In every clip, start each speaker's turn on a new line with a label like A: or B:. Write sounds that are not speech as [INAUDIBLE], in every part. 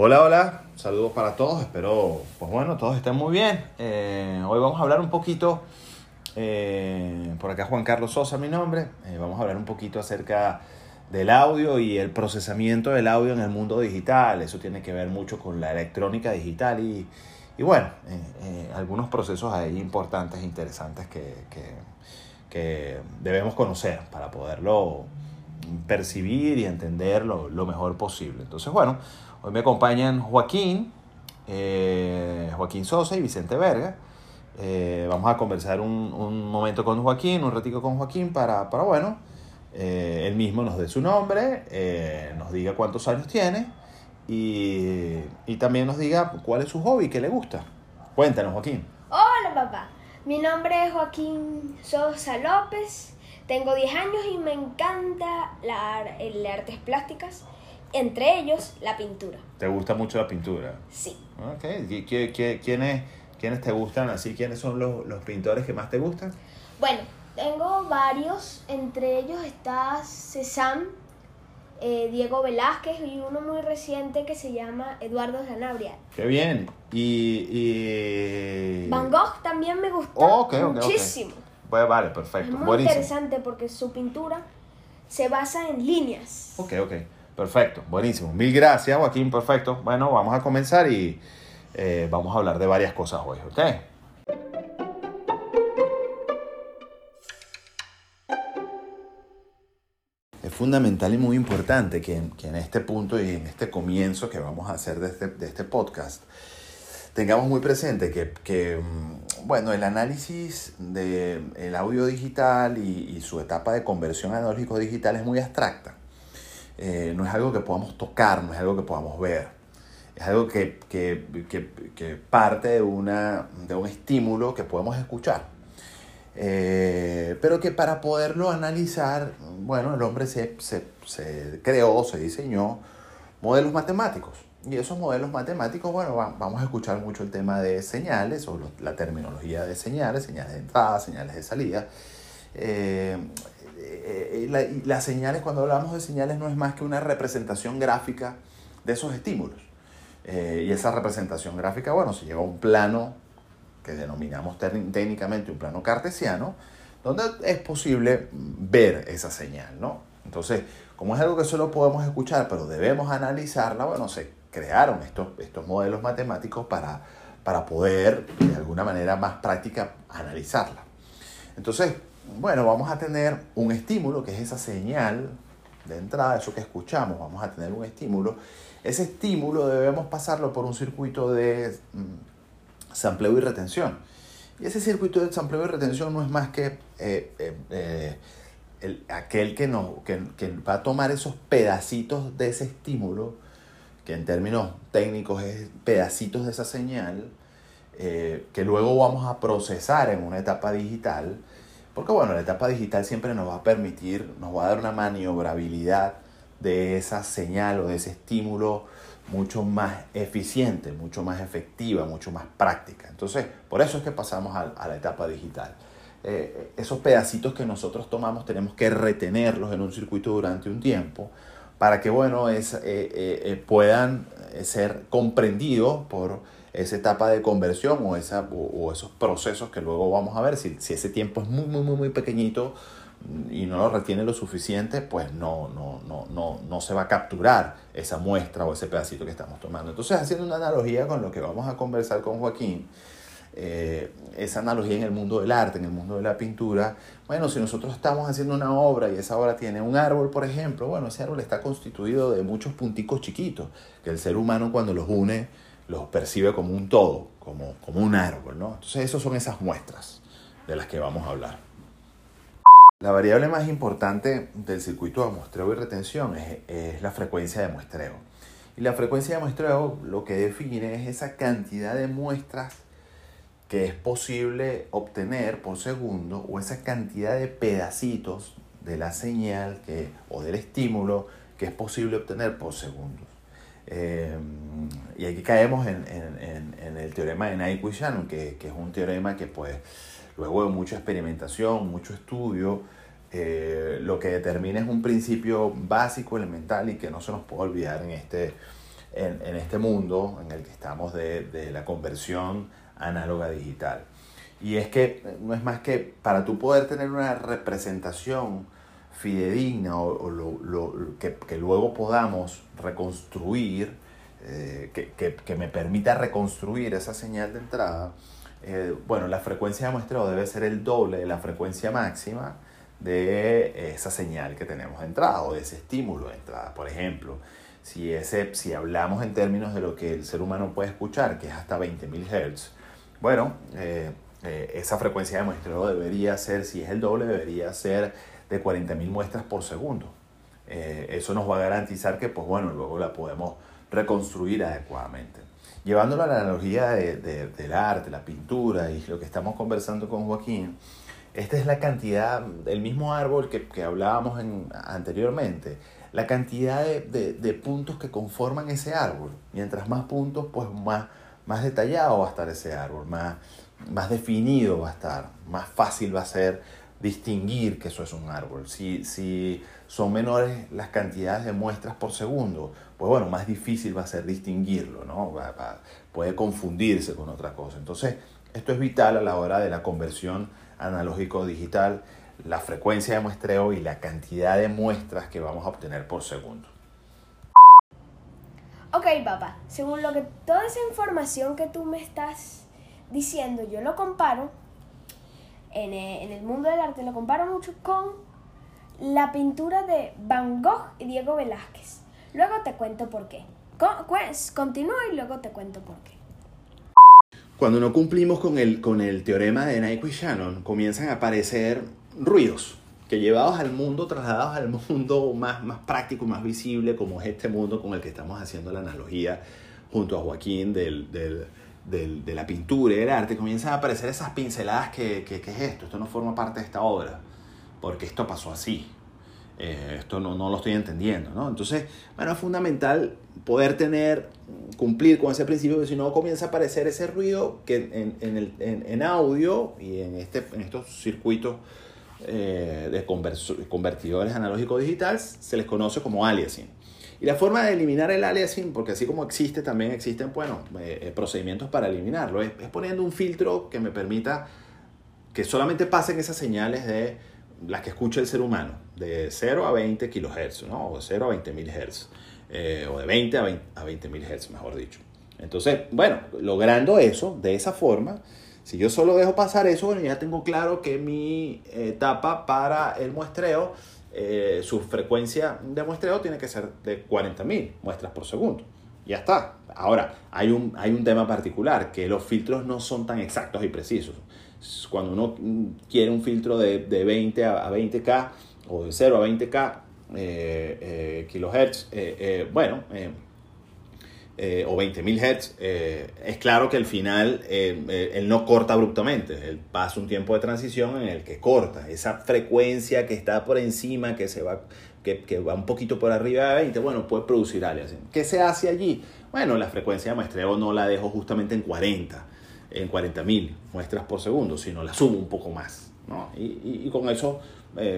A: Hola, hola, saludos para todos, espero, pues bueno, todos estén muy bien. Eh, hoy vamos a hablar un poquito, eh, por acá Juan Carlos Sosa, mi nombre, eh, vamos a hablar un poquito acerca del audio y el procesamiento del audio en el mundo digital. Eso tiene que ver mucho con la electrónica digital y, y bueno, algunos procesos ahí importantes interesantes que, que, que, debemos conocer para poderlo percibir y entender lo, lo mejor posible. Entonces, bueno. Hoy me acompañan Joaquín, eh, Joaquín Sosa y Vicente Verga. Eh, vamos a conversar un, un, momento con Joaquín, un ratico con Joaquín para, para bueno, eh, él mismo nos dé su nombre, nos diga cuántos años tiene y, y, también nos diga cuál es su hobby, qué le gusta. Cuéntanos, Joaquín.
B: Hola, papá. Mi nombre es Joaquín Sosa López. Tengo 10 años y me encanta la, el artes plásticas entre ellos la pintura.
A: ¿Te gusta mucho la pintura?
B: Sí.
A: Ok, quiénes, quiénes te gustan así? ¿Quiénes son los, los pintores que más te gustan?
B: Bueno, tengo varios, entre ellos está Cézanne, eh, Diego Velázquez y uno muy reciente que se llama Eduardo Zanabria.
A: Qué bien. Y, y...
B: Van Gogh también me gusta muchísimo.
A: Pues vale, perfecto.
B: Es muy interesante porque su pintura se basa en líneas.
A: Ok, ok. Perfecto, buenísimo. Mil gracias, Joaquín. Perfecto. Bueno, vamos a comenzar y eh, vamos a hablar de varias cosas hoy, ¿ok? Es fundamental y muy importante que, en este punto y en este comienzo que vamos a hacer de este, este podcast, tengamos muy presente que, mm, bueno, el análisis del audio digital y, y, su etapa de conversión analógico digital es muy abstracta. Eh, no es algo que podamos tocar, no es algo que podamos ver. Es algo que, parte de, una, de un estímulo que podemos escuchar. Eh, pero que para poderlo analizar, bueno, el hombre se, creó, se diseñó modelos matemáticos. Y esos modelos matemáticos, bueno, vamos a escuchar mucho el tema de señales o la terminología de señales, señales de entrada, señales de salida. Eh, eh, eh, las señales, cuando hablamos de señales, no es más que una representación gráfica de esos estímulos. Eh, y esa representación gráfica, bueno, se lleva a un plano que denominamos técnicamente un plano cartesiano, donde es posible ver esa señal, ¿no? Entonces, como es algo que solo podemos escuchar, pero debemos analizarla, bueno, se crearon estos, estos modelos matemáticos para, para poder, de alguna manera más práctica, analizarla. Entonces, bueno, vamos a tener un estímulo, que es esa señal de entrada, eso que escuchamos, vamos a tener un estímulo. Ese estímulo debemos pasarlo por un circuito de mm, sampleo y retención. Y ese circuito de sampleo y retención no es más que eh, eh, eh, el, aquel que, no, que, que, va a tomar esos pedacitos de ese estímulo, que en términos técnicos es pedacitos de esa señal, que luego vamos a procesar en una etapa digital porque bueno, la etapa digital siempre nos va a permitir, nos va a dar una maniobrabilidad de esa señal o de ese estímulo mucho más eficiente, mucho más efectiva, mucho más práctica. Entonces, por eso es que pasamos a, la etapa digital. Eh, esos pedacitos que nosotros tomamos tenemos que retenerlos en un circuito durante un tiempo para que, bueno, es, eh, eh, puedan ser comprendidos por esa etapa de conversión o, esa, o, esos procesos que luego vamos a ver. Si, si, ese tiempo es muy, muy, muy, muy pequeñito y no lo retiene lo suficiente, pues no, no, no, no, no se va a capturar esa muestra o ese pedacito que estamos tomando. Entonces, haciendo una analogía con lo que vamos a conversar con Joaquín, eh, esa analogía en el mundo del arte, en el mundo de la pintura, bueno, si nosotros estamos haciendo una obra y esa obra tiene un árbol, por ejemplo, bueno, ese árbol está constituido de muchos punticos chiquitos, que el ser humano cuando los une, los percibe como un todo, como, como un árbol, ¿no? Entonces, esas son esas muestras de las que vamos a hablar. La variable más importante del circuito de muestreo y retención es, es, la frecuencia de muestreo. Y la frecuencia de muestreo lo que define es esa cantidad de muestras que es posible obtener por segundo o esa cantidad de pedacitos de la señal que, o del estímulo que es posible obtener por segundo. Em, y aquí caemos en, en, en, el teorema de Nyquist-Shannon, que, que, es un teorema que pues luego de mucha experimentación, mucho estudio, eh, lo que determina es un principio básico, elemental y que no se nos puede olvidar en este, en, en, este mundo en el que estamos de, de la conversión análoga digital. Y es que no es más que para tú poder tener una representación fidedigna o, lo, lo, que, que, luego podamos reconstruir, eh, que, que, que, me permita reconstruir esa señal de entrada, eh, bueno, la frecuencia de muestreo debe ser el doble de la frecuencia máxima de esa señal que tenemos de entrada o de ese estímulo de entrada. Por ejemplo, si, ese, si hablamos en términos de lo que el ser humano puede escuchar, que es hasta 20.000 Hz, bueno, eh, eh, esa frecuencia de muestreo debería ser, si es el doble, debería ser de 40.000 muestras por segundo. Eh, eso nos va a garantizar que, pues bueno, luego la podemos reconstruir adecuadamente. Llevándolo a la analogía de, de, del arte, la pintura y lo que estamos conversando con Joaquín, esta es la cantidad, el mismo árbol que, que hablábamos en, anteriormente, la cantidad de, de, puntos que conforman ese árbol. Mientras más puntos, pues más, más detallado va a estar ese árbol, más, más definido va a estar, más fácil va a ser distinguir que eso es un árbol. Si, si son menores las cantidades de muestras por segundo, pues bueno, más difícil va a ser distinguirlo, ¿no? Va, puede confundirse con otra cosa. Entonces, esto es vital a la hora de la conversión analógico-digital, la frecuencia de muestreo y la cantidad de muestras que vamos a obtener por segundo.
B: Ok, papá, según lo que toda esa información que tú me estás diciendo, yo lo comparo en el, en el mundo del arte, lo comparo mucho con la pintura de Van Gogh y Diego Velázquez. Luego te cuento por qué. Pues, continúa y luego te cuento por qué.
A: Cuando no cumplimos con el, con el teorema de Nyquist Shannon, comienzan a aparecer ruidos que llevados al mundo, trasladados al mundo más, más práctico, más visible, como es este mundo con el que estamos haciendo la analogía junto a Joaquín del, del, del, de la pintura y del arte, comienzan a aparecer esas pinceladas que, que, es esto, esto no forma parte de esta obra, porque esto pasó así, eh, esto no, no, lo estoy entendiendo, ¿no? Entonces, bueno, es fundamental poder tener, cumplir con ese principio, porque si no comienza a aparecer ese ruido que en, en, el, en, en audio y en, este, en estos circuitos eh, de convertidores analógicos digitales se les conoce como aliasing. Y la forma de eliminar el aliasing, porque así como existe, también existen, bueno, eh, procedimientos para eliminarlo, es, poniendo un filtro que me permita que solamente pasen esas señales de las que escucha el ser humano, de 0 a 20 kHz, ¿no? o de 0 a 20 mil Hz, eh, o de 20 a 20 mil Hz, mejor dicho. Entonces, bueno, logrando eso de esa forma, si yo solo dejo pasar eso, bueno, ya tengo claro que mi etapa para el muestreo, eh, su frecuencia de muestreo tiene que ser de 40.000 muestras por segundo. Ya está. Ahora, hay un, hay un tema particular, que los filtros no son tan exactos y precisos. Cuando uno quiere un filtro de, de 20 a 20K o de 0 a 20K eh, eh, kilohertz, bueno, eh, o 20.000 Hz, eh, es claro que al final eh, él no corta abruptamente, él pasa un tiempo de transición en el que corta. Esa frecuencia que está por encima, que, se va, que, que va un poquito por arriba de 20, bueno, puede producir aliasing. ¿Qué se hace allí? Bueno, la frecuencia de muestreo no la dejo justamente en 40, en 40.000 muestras por segundo, sino la subo un poco más. ¿no? Y, y, y, con eso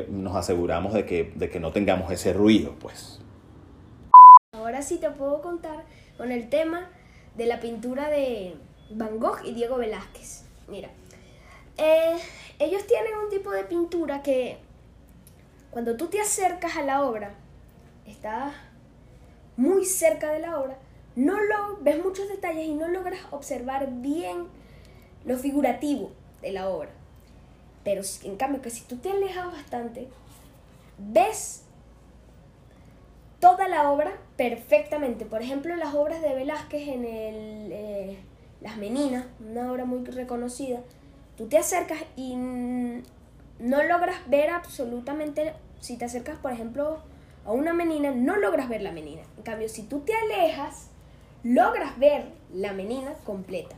A: nos aseguramos de que, de que no tengamos ese ruido, pues.
B: Ahora sí te puedo contar con el tema de la pintura de Van Gogh y Diego Velázquez. Mira, eh, ellos tienen un tipo de pintura que cuando tú te acercas a la obra, estás muy cerca de la obra, no lo ves muchos detalles y no logras observar bien lo figurativo de la obra. Pero en cambio que si tú te alejas bastante, ves toda la obra perfectamente. Por ejemplo, las obras de Velázquez en el, eh, Las Meninas, una obra muy reconocida, tú te acercas y no logras ver absolutamente, si te acercas, por ejemplo, a una menina, no logras ver la menina. En cambio, si tú te alejas, logras ver la menina completa.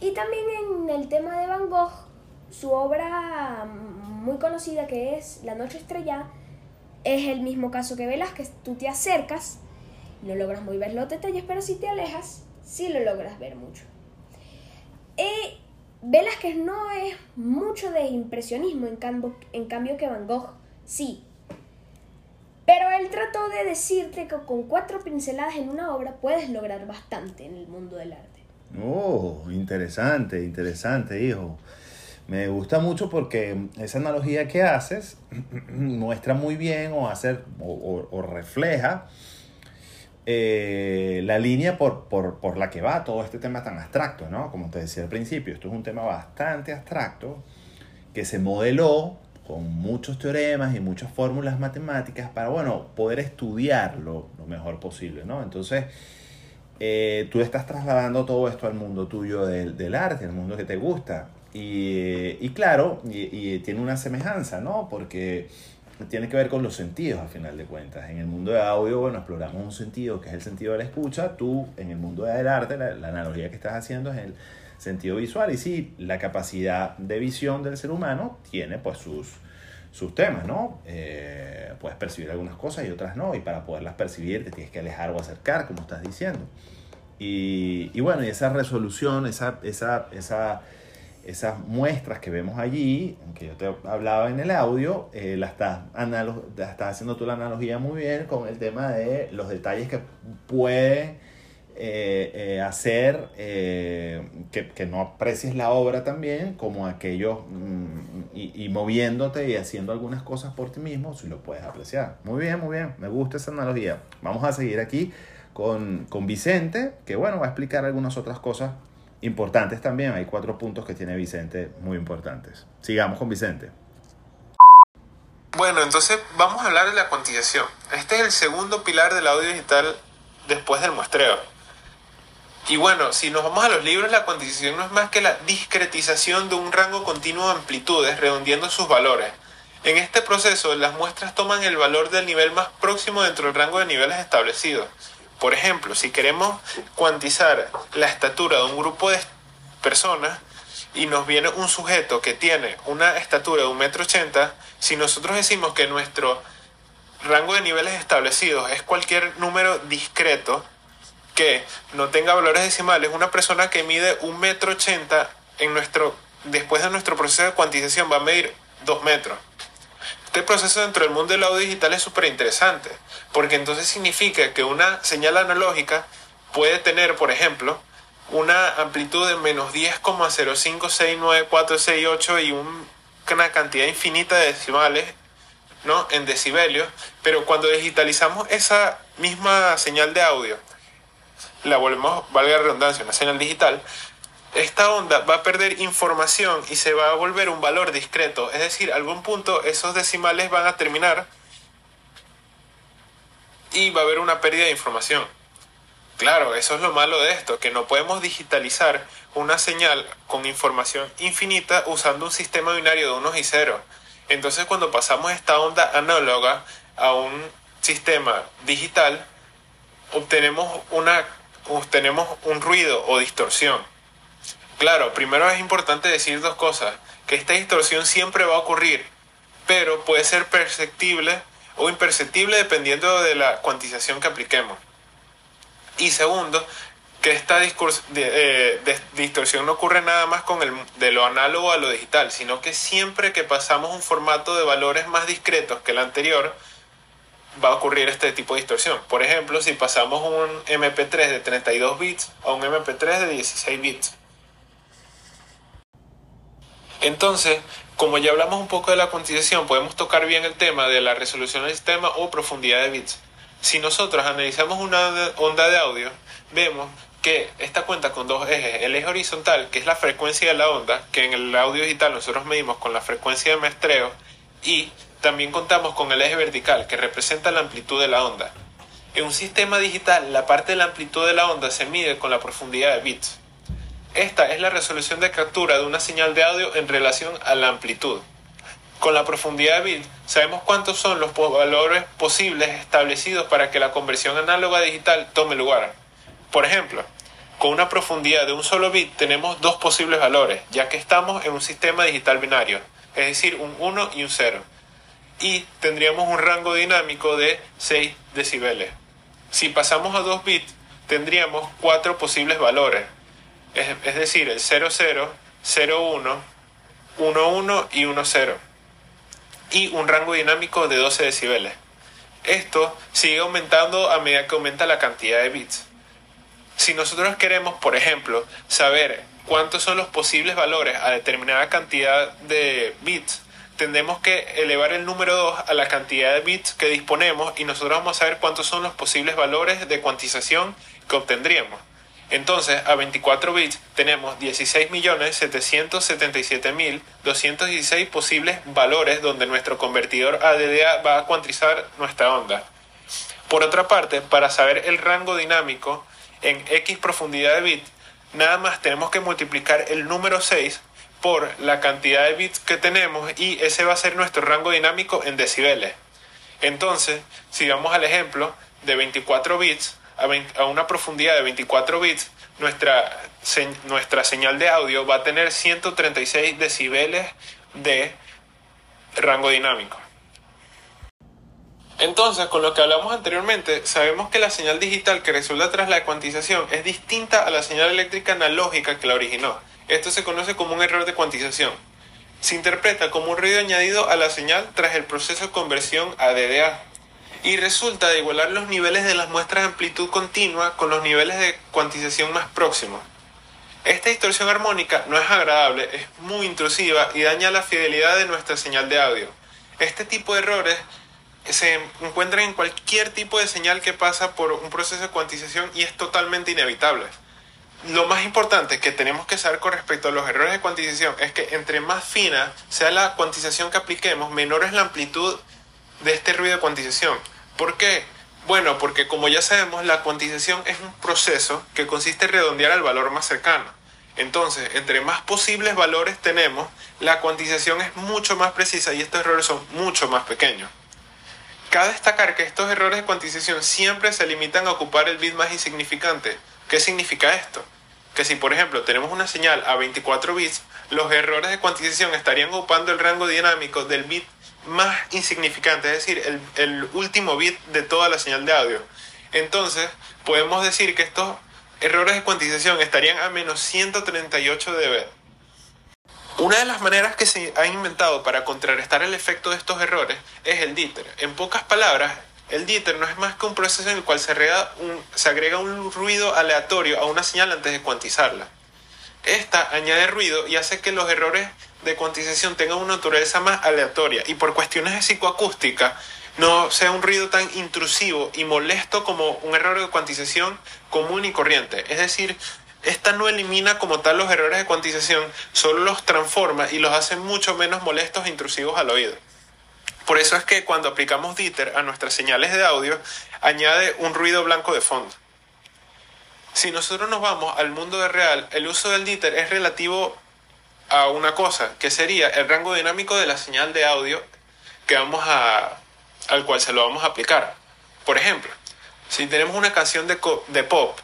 B: Y también en el tema de Van Gogh, su obra muy conocida que es La Noche Estrellada, es el mismo caso que Velázquez, tú te acercas, no logras muy ver los detalles, pero si te alejas, sí lo logras ver mucho. Y Velázquez no es mucho de impresionismo, en cambio, en cambio que Van Gogh sí. Pero él trató de decirte que con cuatro pinceladas en una obra puedes lograr bastante en el mundo del arte.
A: Oh, interesante, interesante, hijo. Me gusta mucho porque esa analogía que haces [CLEARS THROAT] muestra muy bien o, hacer, o, refleja eh, la línea por, por, la que va todo este tema tan abstracto, ¿no? Como te decía al principio, esto es un tema bastante abstracto que se modeló con muchos teoremas y muchas fórmulas matemáticas para, bueno, poder estudiarlo lo mejor posible, ¿no? Entonces, eh, tú estás trasladando todo esto al mundo tuyo del, del arte, al mundo que te gusta. Y, y claro, y, tiene una semejanza, ¿no? Porque tiene que ver con los sentidos, al final de cuentas. En el mundo de audio, bueno, exploramos un sentido que es el sentido de la escucha. Tú, en el mundo del arte, la, la analogía que estás haciendo es el sentido visual. Y sí, la capacidad de visión del ser humano tiene pues sus, sus temas, ¿no? Eh, puedes percibir algunas cosas y otras no. Y para poderlas percibir te tienes que alejar o acercar, como estás diciendo. Y, y bueno, y esa resolución, esa, esa, esa esas muestras que vemos allí, que yo te hablaba en el audio, eh, la, estás haciendo tú la analogía muy bien con el tema de los detalles que puede eh, eh, hacer que, que, no aprecies la obra también, como aquello, mm, y, y, moviéndote y haciendo algunas cosas por ti mismo, si lo puedes apreciar. Muy bien, muy bien, me gusta esa analogía. Vamos a seguir aquí con, con Vicente, que bueno, va a explicar algunas otras cosas importantes también. Hay cuatro puntos que tiene Vicente muy importantes. Sigamos con Vicente.
C: Bueno, entonces vamos a hablar de la cuantización. Este es el segundo pilar del audio digital después del muestreo. Y bueno, si nos vamos a los libros, la cuantización no es más que la discretización de un rango continuo de amplitudes, redondeando sus valores. En este proceso, las muestras toman el valor del nivel más próximo dentro del rango de niveles establecidos. Por ejemplo, si queremos cuantizar la estatura de un grupo de personas y nos viene un sujeto que tiene una estatura de un metro ochenta, si nosotros decimos que nuestro rango de niveles establecidos es cualquier número discreto que no tenga valores decimales, una persona que mide un metro ochenta en nuestro, después de nuestro proceso de cuantización va a medir dos metros. Este proceso dentro del mundo del audio digital es súper interesante, porque entonces significa que una señal analógica puede tener, por ejemplo, una amplitud de menos 10,056948 y una cantidad infinita de decimales ¿no? en decibelios, pero cuando digitalizamos esa misma señal de audio, la volvemos, valga la redundancia, una señal digital, esta onda va a perder información y se va a volver un valor discreto. Es decir, algún punto esos decimales van a terminar y va a haber una pérdida de información. Claro, eso es lo malo de esto, que no podemos digitalizar una señal con información infinita usando un sistema binario de unos y ceros. Entonces cuando pasamos esta onda análoga a un sistema digital, obtenemos, una, obtenemos un ruido o distorsión. Claro, primero es importante decir dos cosas, que esta distorsión siempre va a ocurrir, pero puede ser perceptible o imperceptible dependiendo de la cuantización que apliquemos. Y segundo, que esta eh, distorsión no ocurre nada más con el, de lo análogo a lo digital, sino que siempre que pasamos un formato de valores más discretos que el anterior, va a ocurrir este tipo de distorsión. Por ejemplo, si pasamos un MP3 de 32 bits a un MP3 de 16 bits. Entonces, como ya hablamos un poco de la cuantización, podemos tocar bien el tema de la resolución del sistema o profundidad de bits. Si nosotros analizamos una onda de audio, vemos que esta cuenta con dos ejes. El eje horizontal, que es la frecuencia de la onda, que en el audio digital nosotros medimos con la frecuencia de maestreo, y también contamos con el eje vertical, que representa la amplitud de la onda. En un sistema digital, la parte de la amplitud de la onda se mide con la profundidad de bits. Esta es la resolución de captura de una señal de audio en relación a la amplitud. Con la profundidad de bit sabemos cuántos son los valores posibles establecidos para que la conversión análoga digital tome lugar. Por ejemplo, con una profundidad de un solo bit tenemos dos posibles valores, ya que estamos en un sistema digital binario, es decir, un 1 y un 0. Y tendríamos un rango dinámico de 6 decibeles. Si pasamos a 2 bits, tendríamos cuatro posibles valores, es, decir, el 00, 01, 11 y 10, y un rango dinámico de 12 decibeles. Esto sigue aumentando a medida que aumenta la cantidad de bits. Si nosotros queremos, por ejemplo, saber cuántos son los posibles valores a determinada cantidad de bits, tendremos que elevar el número 2 a la cantidad de bits que disponemos y nosotros vamos a saber cuántos son los posibles valores de cuantización que obtendríamos. Entonces, a 24 bits tenemos 16.777.216 posibles valores donde nuestro convertidor ADDA va a cuantizar nuestra onda. Por otra parte, para saber el rango dinámico en X profundidad de bits, nada más tenemos que multiplicar el número 6 por la cantidad de bits que tenemos y ese va a ser nuestro rango dinámico en decibeles. Entonces, si vamos al ejemplo de 24 bits, a, una profundidad de 24 bits, nuestra, nuestra señal de audio va a tener 136 decibeles de rango dinámico. Entonces, con lo que hablamos anteriormente, sabemos que la señal digital que resulta tras la cuantización es distinta a la señal eléctrica analógica que la originó. Esto se conoce como un error de cuantización. Se interpreta como un ruido añadido a la señal tras el proceso de conversión a DDA y resulta de igualar los niveles de las muestras de amplitud continua con los niveles de cuantización más próximos. Esta distorsión armónica no es agradable, es muy intrusiva y daña la fidelidad de nuestra señal de audio. Este tipo de errores se encuentran en cualquier tipo de señal que pasa por un proceso de cuantización y es totalmente inevitable. Lo más importante que tenemos que saber con respecto a los errores de cuantización es que entre más fina sea la cuantización que apliquemos, menor es la amplitud de este ruido de cuantización. ¿Por qué? Bueno, porque como ya sabemos, la cuantización es un proceso que consiste en redondear al valor más cercano. Entonces, entre más posibles valores tenemos, la cuantización es mucho más precisa y estos errores son mucho más pequeños. Cabe destacar que estos errores de cuantización siempre se limitan a ocupar el bit más insignificante. ¿Qué significa esto? Que si por ejemplo tenemos una señal a 24 bits, los errores de cuantización estarían ocupando el rango dinámico del bit más insignificante, es decir, el, último bit de toda la señal de audio. Entonces, podemos decir que estos errores de cuantización estarían a menos 138 dB. Una de las maneras que se ha inventado para contrarrestar el efecto de estos errores es el díter. En pocas palabras, el díter no es más que un proceso en el cual se agrega un, se agrega un ruido aleatorio a una señal antes de cuantizarla. Esta añade ruido y hace que los errores de cuantización tenga una naturaleza más aleatoria y por cuestiones de psicoacústica no sea un ruido tan intrusivo y molesto como un error de cuantización común y corriente. Es decir, esta no elimina como tal los errores de cuantización, solo los transforma y los hace mucho menos molestos e intrusivos al oído. Por eso es que cuando aplicamos Dieter a nuestras señales de audio, añade un ruido blanco de fondo. Si nosotros nos vamos al mundo real, el uso del Dieter es relativo a una cosa, que sería el rango dinámico de la señal de audio que vamos a, al cual se lo vamos a aplicar. Por ejemplo, si tenemos una canción de, de pop,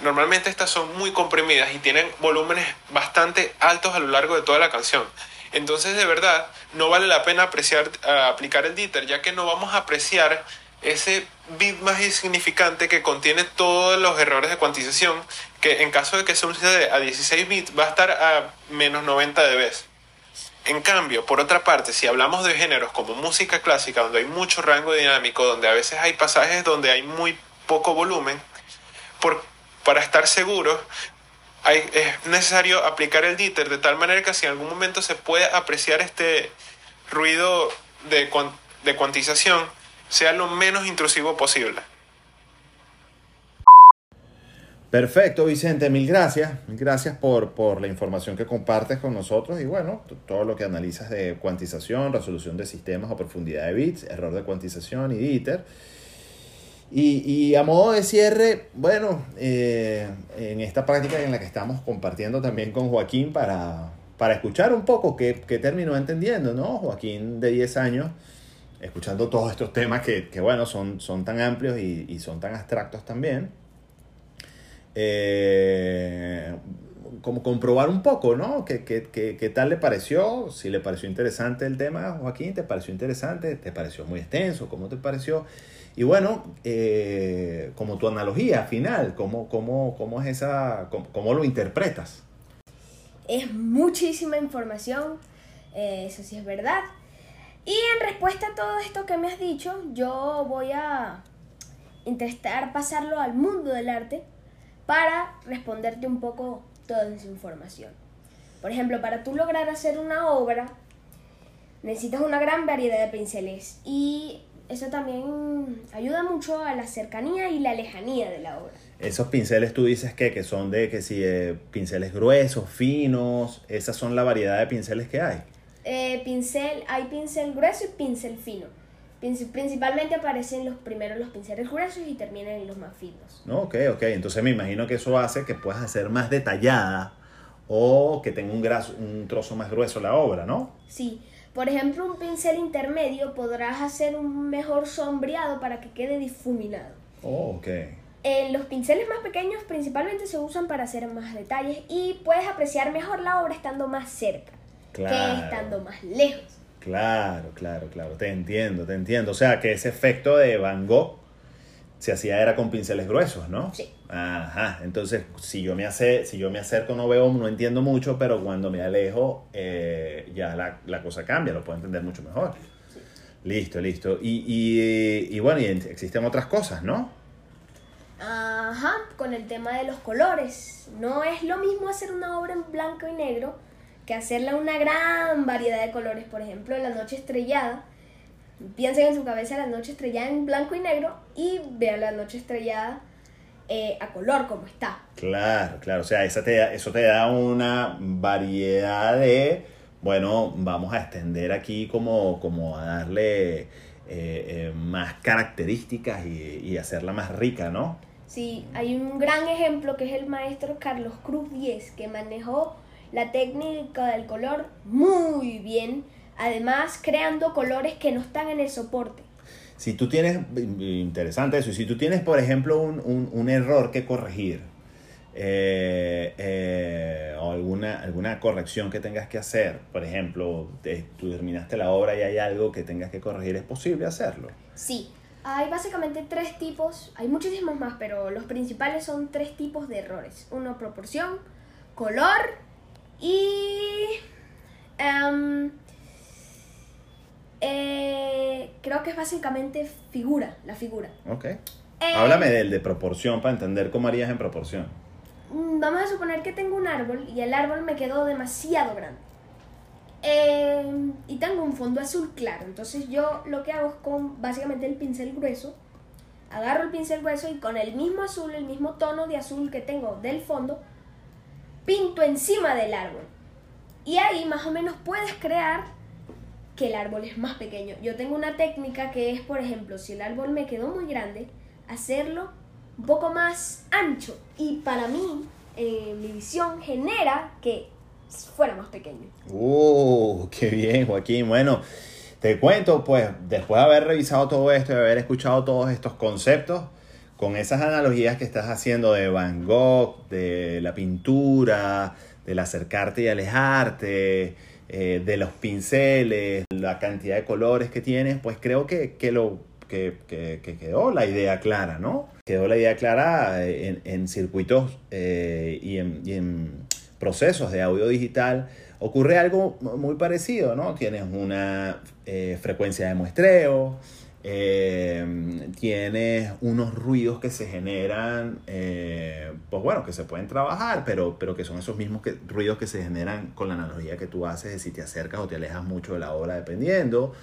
C: normalmente estas son muy comprimidas y tienen volúmenes bastante altos a lo largo de toda la canción. Entonces, de verdad, no vale la pena apreciar, aplicar el Dieter, ya que no vamos a apreciar ese bit más insignificante que contiene todos los errores de cuantización, que en caso de que sea un a 16 bits va a estar a menos 90 dB. En cambio, por otra parte, si hablamos de géneros como música clásica, donde hay mucho rango dinámico, donde a veces hay pasajes donde hay muy poco volumen, por, para estar seguros, es necesario aplicar el díter de tal manera que si en algún momento se puede apreciar este ruido de, de cuantización, sea lo menos intrusivo posible.
A: Perfecto, Vicente, mil gracias. Mil gracias por, por, la información que compartes con nosotros y bueno, todo lo que analizas de cuantización, resolución de sistemas o profundidad de bits, error de cuantización y ITER. Y, y a modo de cierre, bueno, eh, en esta práctica en la que estamos compartiendo también con Joaquín para, para escuchar un poco qué, qué terminó entendiendo, ¿no? Joaquín de 10 años escuchando todos estos temas que, que bueno, son, son tan amplios y, y son tan abstractos también. Eh, como comprobar un poco, ¿no? ¿Qué, qué, qué, qué tal le pareció? Si le pareció interesante el tema, Joaquín, ¿te pareció interesante? ¿Te pareció muy extenso? ¿Cómo te pareció? Y bueno, eh, como tu analogía final, ¿cómo, cómo, cómo es esa, cómo, cómo, lo interpretas?
B: Es muchísima información, eh, eso sí es verdad. Y en respuesta a todo esto que me has dicho, yo voy a intentar pasarlo al mundo del arte para responderte un poco toda esa información. Por ejemplo, para tú lograr hacer una obra, necesitas una gran variedad de pinceles y eso también ayuda mucho a la cercanía y la lejanía de la obra.
A: Esos pinceles tú dices que, que son de que si eh, pinceles gruesos, finos, esas son la variedad de pinceles que hay.
B: Eh, pincel, hay pincel grueso y pincel fino. Principalmente aparecen los primeros los pinceles gruesos y terminan en los más finos.
A: No, ok, ok. Entonces me imagino que eso hace que puedas hacer más detallada o que tenga un, graso- un trozo más grueso la obra, ¿no?
B: Sí, por ejemplo, un pincel intermedio podrás hacer un mejor sombreado para que quede difuminado.
A: Oh, ok.
B: Eh, los pinceles más pequeños principalmente se usan para hacer más detalles y puedes apreciar mejor la obra estando más cerca que estando más lejos.
A: Claro, claro, claro. Te entiendo, te entiendo. O sea, que ese efecto de Van Gogh se hacía era con pinceles gruesos, ¿no?
B: Sí.
A: Ajá. Entonces, si yo me hace, si yo me acerco no veo, no entiendo mucho, pero cuando me alejo eh, ya la, la cosa cambia, lo puedo entender mucho mejor. Listo, listo. Y, y, y bueno, y existen otras cosas, ¿no?
B: Ajá, con el tema de los colores. No es lo mismo hacer una obra en blanco y negro que hacerla una gran variedad de colores. Por ejemplo, La Noche Estrellada. Piensen en su cabeza La Noche Estrellada en blanco y negro y vean La Noche Estrellada eh, a color como está.
A: Claro, claro. O sea, esa te da- eso te da una variedad de, bueno, vamos a extender aquí como, como a darle eh, eh, más características y, y hacerla más rica, ¿no?
B: Sí, hay un gran ejemplo que es el maestro Carlos Cruz Diez, que manejó la técnica del color muy bien, además creando colores que no están en el soporte.
A: Si tú tienes, interesante eso, y si tú tienes, por ejemplo, un, un- un error que corregir, eh, eh, o alguna, alguna corrección que tengas que hacer, por ejemplo, te- tú terminaste la obra y hay algo que tengas que corregir, es posible hacerlo.
B: Sí, hay básicamente tres tipos, hay muchísimos más, pero los principales son tres tipos de errores. Uno, proporción, color y... em, eh, creo que es básicamente figura, la figura.
A: Ok.
B: Eh,
A: Háblame del de proporción para entender cómo harías en proporción.
B: Mm, Vamos a suponer que tengo un árbol y el árbol me quedó demasiado grande. Eh, y tengo un fondo azul claro. Entonces yo lo que hago es con básicamente el pincel grueso. Agarro el pincel grueso y con el mismo azul, el mismo tono de azul que tengo del fondo, pinto encima del árbol. Y ahí más o menos puedes crear que el árbol es más pequeño. Yo tengo una técnica que es, por ejemplo, si el árbol me quedó muy grande, hacerlo un poco más ancho. Y para mí, en mi visión, genera que fuera más pequeño.
A: Uh, qué bien, Joaquín. Bueno, te cuento, pues, después de haber revisado todo esto y haber escuchado todos estos conceptos, con esas analogías que estás haciendo de Van Gogh, de la pintura, del acercarte y alejarte, eh, de los pinceles, la cantidad de colores que tienes, pues creo que, que lo, que, que- que quedó la idea clara, ¿no? Quedó la idea clara eh, en, en circuitos eh, y, en, y en procesos de audio digital. Ocurre algo muy parecido, ¿no? Tienes una frecuencia de muestreo, eh, tienes unos ruidos que se generan, eh, pues bueno, que se pueden trabajar, pero, pero que son esos mismos ruidos que se generan con la analogía que tú haces de si te acercas o te alejas mucho de la obra, dependiendo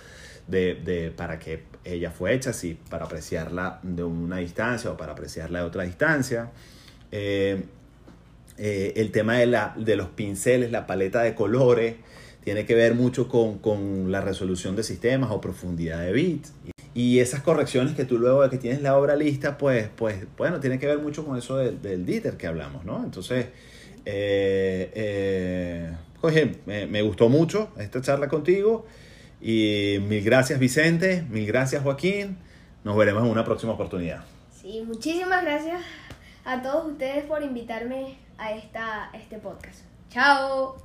A: de, de para qué ella fue hecha, si para apreciarla de una distancia o para apreciarla de otra distancia. Eh, eh, el tema de, la, de los pinceles, la paleta de colores, tiene que ver mucho con, con la resolución de sistemas o profundidad de bits. Y esas correcciones que tú luego de que tienes la obra lista, pues, pues bueno, tiene que ver mucho con eso del, del diter que hablamos, ¿no? Entonces, eh, eh, me, me gustó mucho esta charla contigo. Y mil gracias Vicente, mil gracias Joaquín. Nos veremos en una próxima oportunidad.
B: Sí, muchísimas gracias a todos ustedes por invitarme a, esta, este podcast. Chao.